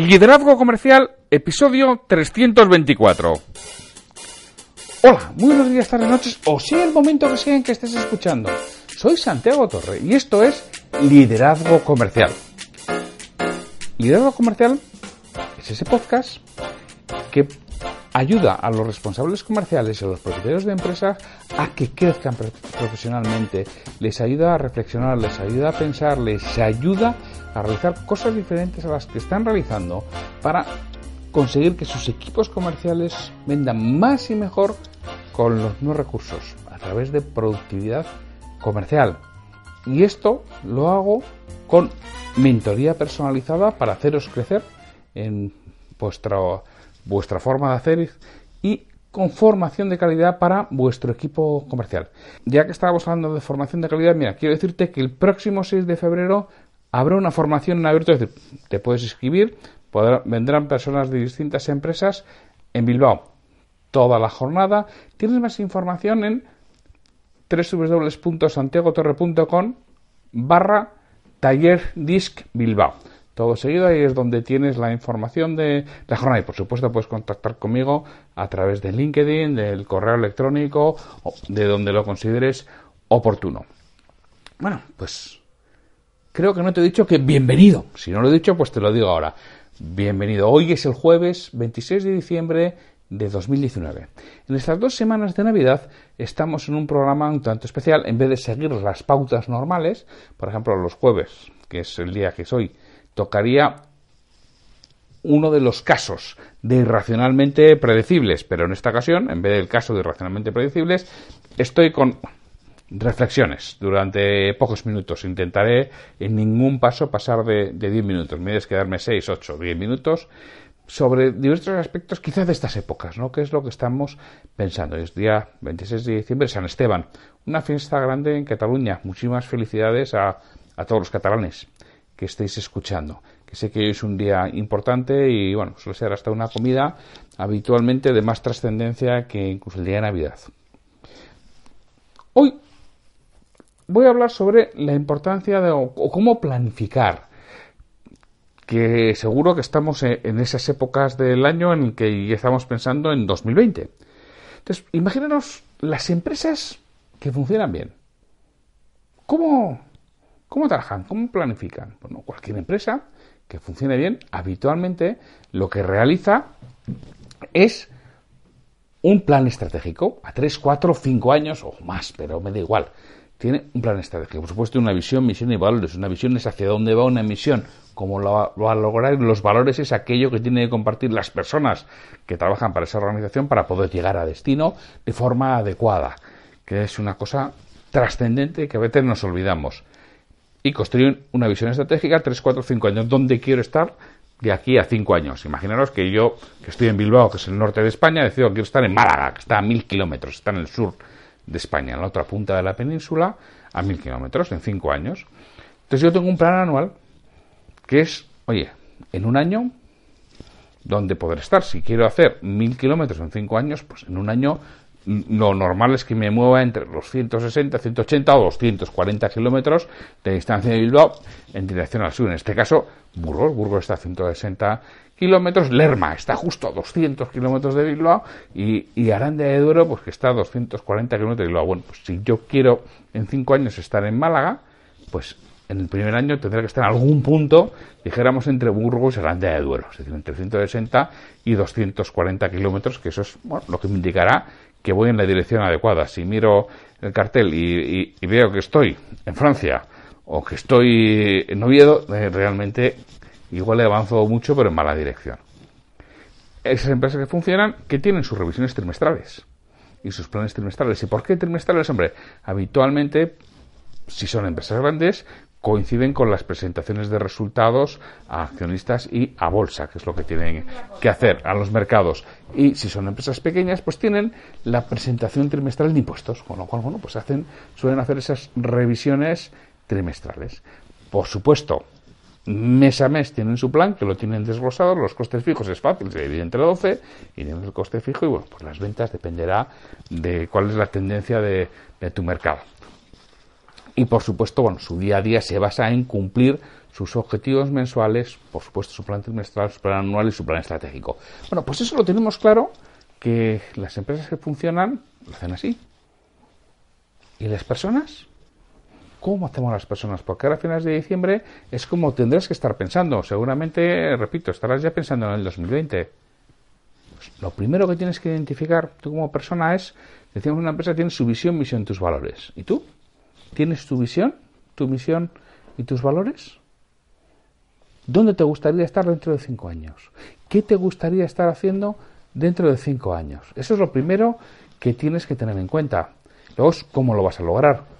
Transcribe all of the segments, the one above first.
Liderazgo Comercial, episodio 324. Hola, muy buenos días, tardes, noches, o sea el momento que sea en que estés escuchando. Soy Santiago Torre y esto es Liderazgo Comercial. Liderazgo Comercial es ese podcast que ayuda a los responsables comerciales y a los propietarios de empresas a que crezcan profesionalmente, les ayuda a reflexionar, les ayuda a pensar, les ayuda a realizar cosas diferentes a las que están realizando para conseguir que sus equipos comerciales vendan más y mejor con los nuevos recursos a través de productividad comercial. Y esto lo hago con mentoría personalizada para haceros crecer en vuestro vuestra forma de hacer y con formación de calidad para vuestro equipo comercial. Ya que estábamos hablando de formación de calidad, mira, quiero decirte que el próximo 6 de febrero habrá una formación en abierto, te puedes inscribir, vendrán personas de distintas empresas en Bilbao toda la jornada. Tienes más información en www.santiagotorre.com barra taller disc Bilbao todo seguido. Ahí es donde tienes la información de la jornada. Y por supuesto puedes contactar conmigo a través de LinkedIn, del correo electrónico, de donde lo consideres oportuno. Bueno, pues creo que no te he dicho que bienvenido. Si no lo he dicho, pues te lo digo ahora. Bienvenido. Hoy es el jueves 26 de diciembre de 2019. En estas dos semanas de Navidad estamos en un programa un tanto especial. En vez de seguir las pautas normales, por ejemplo, los jueves, que es el día que es hoy, tocaría uno de los casos de irracionalmente predecibles, pero en esta ocasión, en vez del caso de irracionalmente predecibles, estoy con reflexiones durante pocos minutos. Intentaré en ningún paso pasar de, 10 minutos. Me debes quedarme 6, 8, 10 minutos sobre diversos aspectos quizás de estas épocas, ¿no? ¿Qué es lo que estamos pensando? Es día 26 de diciembre, San Esteban, una fiesta grande en Cataluña. Muchísimas felicidades a, a todos los catalanes que estéis escuchando. Que sé que hoy es un día importante y bueno, suele ser hasta una comida habitualmente de más trascendencia que incluso el día de Navidad. Hoy voy a hablar sobre la importancia de o, cómo planificar. Que seguro que estamos en esas épocas del año en que ya estamos pensando en 2020. Entonces, imagínanos las empresas que funcionan bien. ¿Cómo, ¿Cómo trabajan? ¿Cómo planifican? Bueno, cualquier empresa que funcione bien, habitualmente lo que realiza es un plan estratégico a 3, 4, 5 años o más, pero me da igual. Tiene un plan estratégico, por supuesto, una visión, misión y valores. Una visión es hacia dónde va una misión, cómo lo va, a lograr. Los valores es aquello que tienen que compartir las personas que trabajan para esa organización para poder llegar a destino de forma adecuada, que es una cosa trascendente que a veces nos olvidamos y construir una visión estratégica 3, 4, 5 años. ¿Dónde quiero estar de aquí a 5 años? Imaginaros que yo, que estoy en Bilbao, que es el norte de España, decido que quiero estar en Málaga, que está a 1000 kilómetros, está en el sur de España, en la otra punta de la península, a 1000 kilómetros, en 5 años. Entonces yo tengo un plan anual que es, oye, en un año, ¿dónde poder estar? Si quiero hacer 1000 kilómetros en 5 años, pues en un año lo normal es que me mueva entre los 160, 180 o 240 kilómetros de distancia de Bilbao en dirección al sur. En este caso, Burgos. Burgos está a 160 kilómetros. Lerma está justo a 200 kilómetros de Bilbao. Y, y, Aranda de Duero, pues que está a 240 kilómetros de Bilbao. Bueno, pues si yo quiero en 5 años estar en Málaga, pues en el primer año tendré que estar en algún punto, dijéramos, entre Burgos y Aranda de Duero, es decir, entre 160 y 240 kilómetros, que eso es lo que me indicará que voy en la dirección adecuada. Si miro el cartel y, veo que estoy en Francia o que estoy en Oviedo, eh, realmente igual he avanzado mucho, pero en mala dirección. Esas empresas que funcionan, que tienen sus revisiones trimestrales y sus planes trimestrales. ¿Y por qué trimestrales? Hombre, habitualmente, si son empresas grandes, coinciden con las presentaciones de resultados a accionistas y a bolsa, que es lo que tienen que hacer a los mercados. Y si son empresas pequeñas, pues tienen la presentación trimestral de impuestos, con lo cual, bueno, pues hacen, suelen hacer esas revisiones trimestrales. Por supuesto, mes a mes tienen su plan, que lo tienen desglosado, los costes fijos es fácil, se divide entre 12 y tienes el coste fijo y bueno, pues las ventas dependerá de cuál es la tendencia de tu mercado y por supuesto, bueno, su día a día se basa en cumplir sus objetivos mensuales, por supuesto su plan trimestral, su plan anual y su plan estratégico. Bueno, pues eso lo tenemos claro que las empresas que funcionan lo hacen así. ¿Y las personas? ¿Cómo hacemos las personas? Porque ahora a finales de diciembre es como tendrás que estar pensando. Seguramente, repito, estarás ya pensando en el 2020. Pues lo primero que tienes que identificar tú como persona es, decíamos, una empresa tiene su visión, misión, tus valores. ¿Y tú? ¿Tienes tu visión, tu misión y tus valores? ¿Dónde te gustaría estar dentro de cinco años? ¿Qué te gustaría estar haciendo dentro de cinco años? Eso es lo primero que tienes que tener en cuenta. Luego, ¿cómo lo vas a lograr?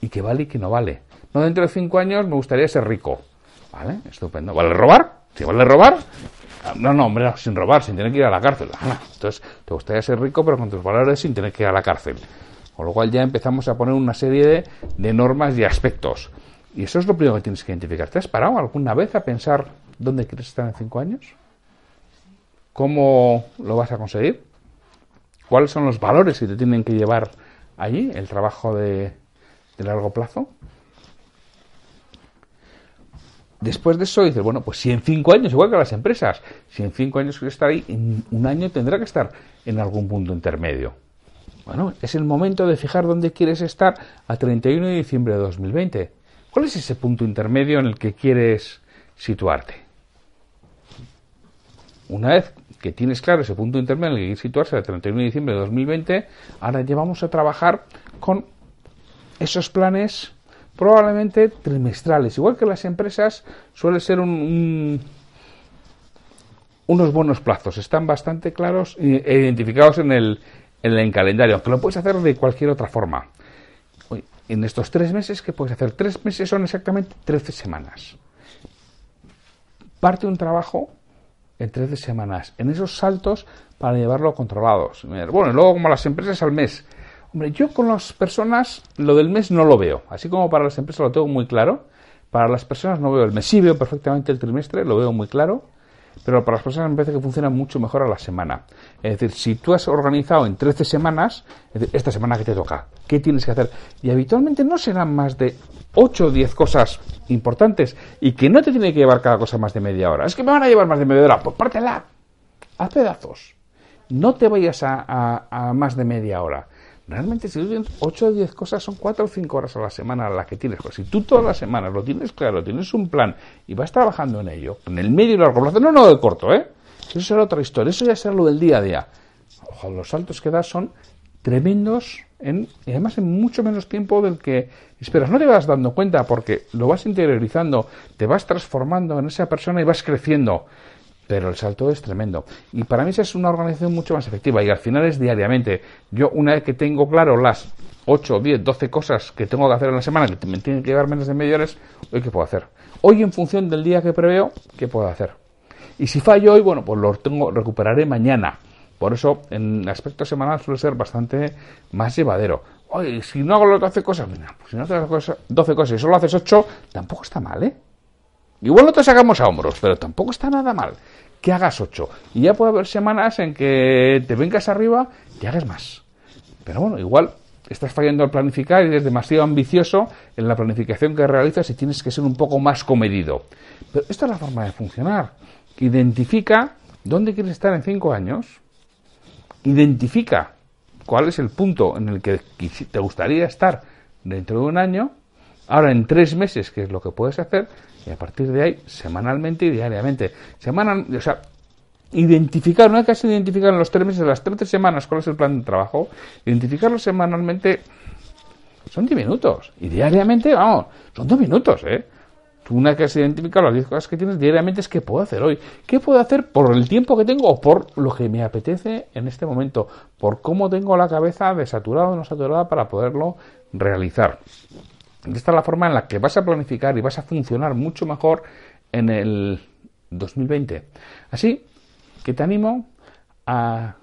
y qué vale y qué no vale. No dentro de cinco años me gustaría ser rico. ¿Vale? Estupendo. ¿Vale robar? Si vale robar, no, no, hombre, sin robar, sin tener que ir a la cárcel. Entonces, te gustaría ser rico, pero con tus valores sin tener que ir a la cárcel. Con lo cual ya empezamos a poner una serie de, de normas y aspectos. Y eso es lo primero que tienes que identificar. ¿Te has parado alguna vez a pensar dónde quieres estar en cinco años? ¿Cómo lo vas a conseguir? ¿Cuáles son los valores que te tienen que llevar allí? El trabajo de, de largo plazo. Después de eso dices, bueno, pues si en cinco años, igual que las empresas, si en cinco años quiere estar ahí, en un año tendrá que estar en algún punto intermedio. Bueno, es el momento de fijar dónde quieres estar a 31 de diciembre de 2020. ¿Cuál es ese punto intermedio en el que quieres situarte? Una vez que tienes claro ese punto intermedio en el que quieres situarse a 31 de diciembre de 2020, ahora ya vamos a trabajar con esos planes probablemente trimestrales. Igual que las empresas, suele ser un, unos buenos plazos. Están bastante claros e identificados en el, en el calendario, aunque lo puedes hacer de cualquier otra forma. En estos tres meses, ¿qué puedes hacer? Tres meses son exactamente 13 semanas. Parte un trabajo en 13 semanas, en esos saltos para llevarlo controlados. Bueno, y luego como las empresas al mes, Hombre, yo con las personas lo del mes no lo veo. Así como para las empresas lo tengo muy claro, para las personas no veo el mes. Sí veo perfectamente el trimestre, lo veo muy claro, pero para las personas me parece que funciona mucho mejor a la semana. Es decir, si tú has organizado en 13 semanas, esta semana que te toca, ¿qué tienes que hacer? Y habitualmente no serán más de 8 o 10 cosas importantes y que no te tiene que llevar cada cosa más de media hora. Es que me van a llevar más de media hora, pues pártela, haz pedazos. No te vayas a, a más de media hora. Realmente, si tú tienes 8 o 10 cosas, son 4 o 5 horas a la semana las que tienes. Pues si tú todas las semanas lo tienes claro, tienes un plan y vas trabajando en ello, en el medio y largo plazo, no, no de corto, ¿eh? Eso será otra historia, eso ya será lo del día a día. Ojo, los saltos que das son tremendos en, y además en mucho menos tiempo del que esperas. No te vas dando cuenta porque lo vas interiorizando, te vas transformando en esa persona y vas creciendo pero el salto es tremendo. Y para mí esa es una organización mucho más efectiva y al final es diariamente. Yo una vez que tengo claro las 8, 10, 12 cosas que tengo que hacer en la semana, que me tienen que llevar menos de media hora, hoy qué puedo hacer. Hoy en función del día que preveo, ¿qué puedo hacer? Y si fallo hoy, bueno, pues lo tengo, recuperaré mañana. Por eso, en aspecto semanal suele ser bastante más llevadero. Oye, si no hago las 12 cosas, mira, pues si no haces 12 cosas y solo haces 8, tampoco está mal, ¿eh? Igual no te sacamos a hombros, pero tampoco está nada mal que hagas 8. Y ya puede haber semanas en que te vengas arriba y hagas más. Pero bueno, igual estás fallando al planificar y eres demasiado ambicioso en la planificación que realizas y tienes que ser un poco más comedido. Pero esta es la forma de funcionar. Identifica dónde quieres estar en 5 años. Identifica cuál es el punto en el que te gustaría estar dentro de un año. Ahora en tres meses, ¿qué es lo que puedes hacer? Y a partir de ahí, semanalmente y diariamente. Semanal, o sea, identificar, no hay que identificar en los tres meses, las 13 semanas cuál es el plan de trabajo, identificarlo semanalmente son 10 minutos. Y diariamente, vamos, son 2 minutos, ¿eh? Una vez que has identificado las 10 cosas que tienes diariamente es qué puedo hacer hoy. ¿Qué puedo hacer por el tiempo que tengo o por lo que me apetece en este momento? Por cómo tengo la cabeza desaturada o no saturada para poderlo realizar. Esta es la forma en la que vas a planificar y vas a funcionar mucho mejor en el 2020. Así que te animo a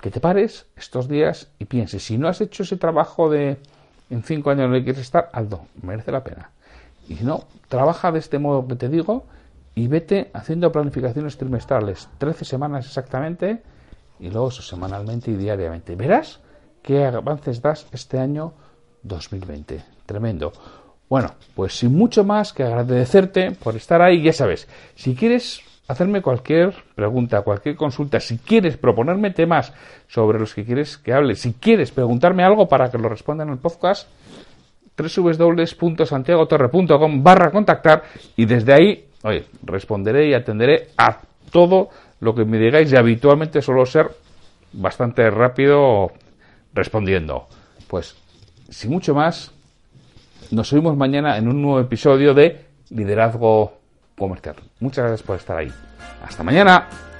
que te pares estos días y pienses, si no has hecho ese trabajo de en cinco años no quieres estar, hazlo, merece la pena. Y si no, trabaja de este modo que te digo y vete haciendo planificaciones trimestrales, 13 semanas exactamente, y luego eso semanalmente y diariamente. Verás qué avances das este año 2020. Tremendo. Bueno, pues sin mucho más que agradecerte por estar ahí, ya sabes, si quieres hacerme cualquier pregunta, cualquier consulta, si quieres proponerme temas sobre los que quieres que hable, si quieres preguntarme algo para que lo responda en el podcast, www.santiagotorre.com barra contactar y desde ahí, oye, responderé y atenderé a todo lo que me digáis y habitualmente suelo ser bastante rápido respondiendo. Pues, sin mucho más, nos oímos mañana en un nuevo episodio de Liderazgo Comercial. Muchas gracias por estar ahí. Hasta mañana.